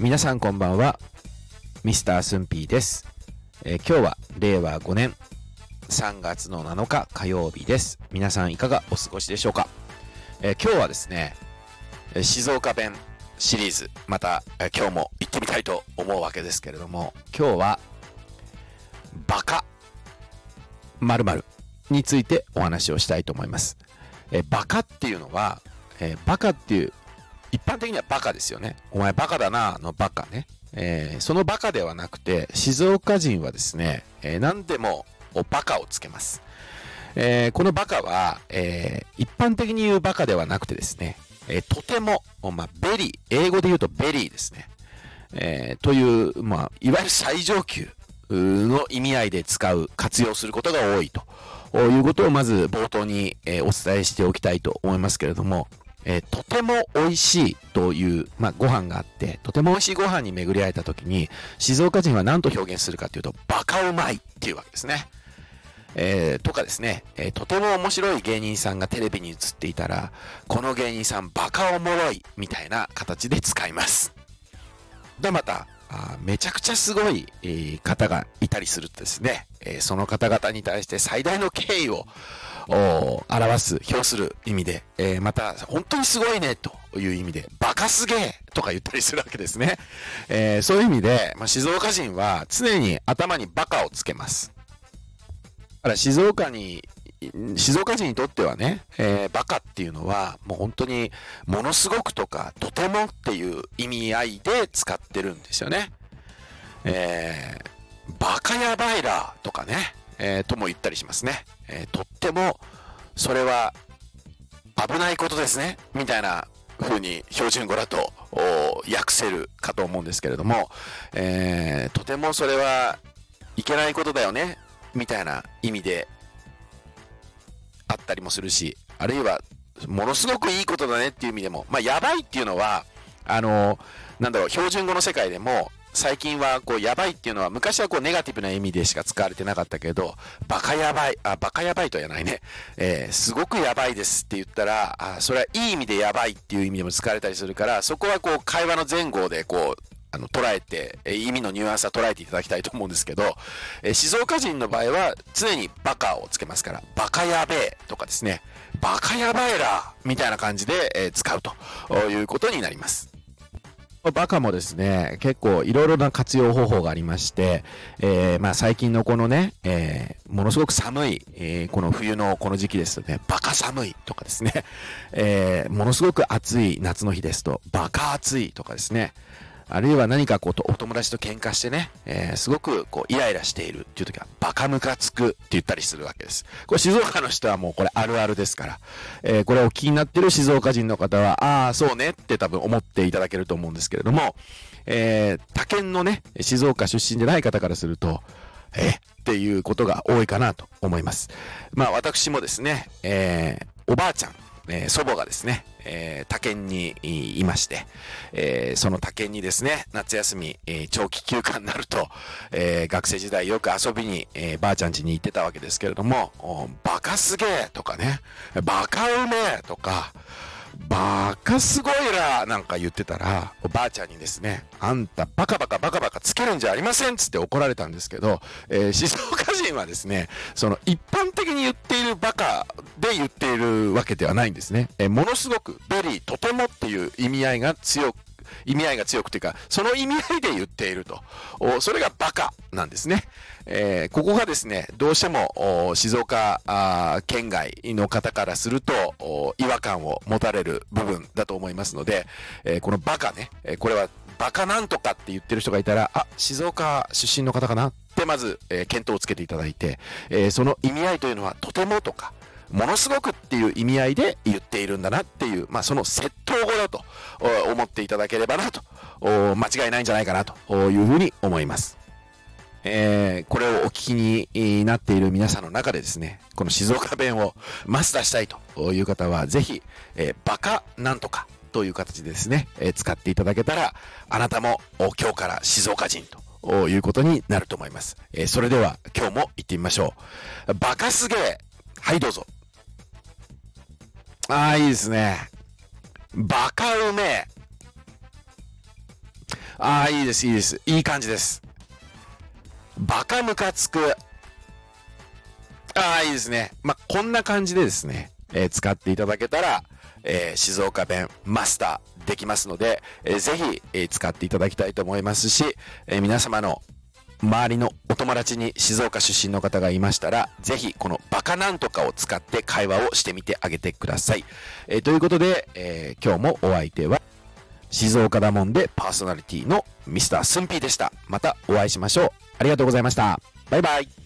皆さんこんばんは。ミスタースンピーです、えー今日は令和5年3月の7日火曜日です。皆さんいかがお過ごしでしょうか、えー今日はですね静岡弁シリーズまた、えー今日も行ってみたいと思うわけですけれども今日はバカ〇〇についてお話をしたいと思います。えーバカっていうのは、えーバカっていう、一般的にはバカですよね。お前バカだな、のバカね。えーそのバカではなくて、静岡人はですね、えー何でもおバカをつけます。えーこのバカは、えー一般的に言うバカではなくてですね、えーとても、まあ、 very、英語で言うと very ですね。えという、まあ、いわゆる最上級の意味合いで使う、活用することが多いということをまず冒頭に、えお伝えしておきたいと思いますけれども、えーとても美味しいという、まあ、ご飯があって、とても美味しいご飯に巡り合えた時に、静岡人は何と表現するかというと、バカうまいっていうわけですね。えーとかですね、えーとても面白い芸人さんがテレビに映っていたら、この芸人さんバカおもろいみたいな形で使います。で、また、あめちゃくちゃすごい、えー方がいたりするとですね、えーその方々に対して最大の敬意を表す、表する意味で、えーまた、本当にすごいね、という意味で、バカすげえとか言ったりするわけですね。えそういう意味で、まあ、静岡人は常に頭にバカをつけます。だから静岡に、静岡人にとってはね、えーバカっていうのは、もう本当に、ものすごくとか、とてもっていう意味合いで使ってるんですよね。えーバカやばいらとかね、えーとも言ったりしますね。えとっても、それは危ないことですね、みたいな風に標準語だと訳せるかと思うんですけれども、えとてもそれはいけないことだよね、みたいな意味であったりもするし、あるいは、ものすごくいいことだねっていう意味でも、まあ、やばいっていうのは、あの、なんだろう、標準語の世界でも、最近は、こう、やばいっていうのは、昔はこう、ネガティブな意味でしか使われてなかったけど、バカやばい、あ、バカやばいとは言わないね。えーすごくやばいですって言ったら、あ、それはいい意味でやばいっていう意味でも使われたりするから、そこはこう、会話の前後で、こう、あの、捉えて、えー意味のニュアンスは捉えていただきたいと思うんですけど、えー静岡人の場合は常にバカをつけますから、バカやべえとかですね、バカやばいらみたいな感じで、えー使うということになります。バカもですね、結構いろいろな活用方法がありまして、えーまあ最近のこのね、えーものすごく寒い、えーこの冬のこの時期ですとね、バカ寒いとかですね、えーものすごく暑い夏の日ですと、バカ暑いとかですね、あるいは何かこうとお友達と喧嘩してね、えーすごくこうイライラしているっていう時はバカムカつくって言ったりするわけです。これ静岡の人はもうこれあるあるですから、えーこれをお気になってる静岡人の方は、ああ、そうねって多分思っていただけると思うんですけれども、えー他県のね、静岡出身でない方からすると、え？っていうことが多いかなと思います。まあ私もですね、えーおばあちゃん、えー祖母がですね、えー他県にいまして、えーその他県にですね、夏休み、え長期休暇になると、え学生時代よく遊びに、えばあちゃん家に行ってたわけですけれども、バカすげえとかね、バカうめえとか、バカすごいらなんか言ってたら、おばあちゃんにですね、あんたバカバカバカバカつけるんじゃありませんっつって怒られたんですけど、えー静岡人はですね、その一般的に言っているバカで言っているわけではないんですね。えものすごく very、とてもっていう意味合いが強く、意味合いが強くていうか、その意味合いで言っていると。それがバカなんですね。えーここがですね、どうしても静岡県外の方からすると違和感を持たれる部分だと思いますので、えーこのバカね、えーこれはバカなんとかって言ってる人がいたら、あ、静岡出身の方かなってまず、えー見当をつけていただいて、えーその意味合いというのはとてもとか、ものすごくっていう意味合いで言っているんだなっていう、まあその窃盗語だと思っていただければなと、間違いないんじゃないかなというふうに思います。えーこれをお聞きになっている皆さんの中でですね、この静岡弁をマスターしたいという方は、ぜひ、えーバカなんとかという形でですね、えー使っていただけたら、あなたも今日から静岡人ということになると思います。えーそれでは今日も行ってみましょう。バカすげえはいどうぞ。ああ、いいですね。バカうめえ。ああ、いいです、いいです。いい感じです。バカムカつく。ああ、いいですね。まあ、こんな感じでですね、えー、使っていただけたら、えー、静岡弁マスターできますので、えー、ぜひ、えー、使っていただきたいと思いますし、え、皆様の周りのお友達に静岡出身の方がいましたら、ぜひこのバカなんとかを使って会話をしてみてあげてください。えー、ということで、えー、今日もお相手は静岡だもんでパーソナリティのミスタースンピーでした。またお会いしましょう。ありがとうございました。バイバイ。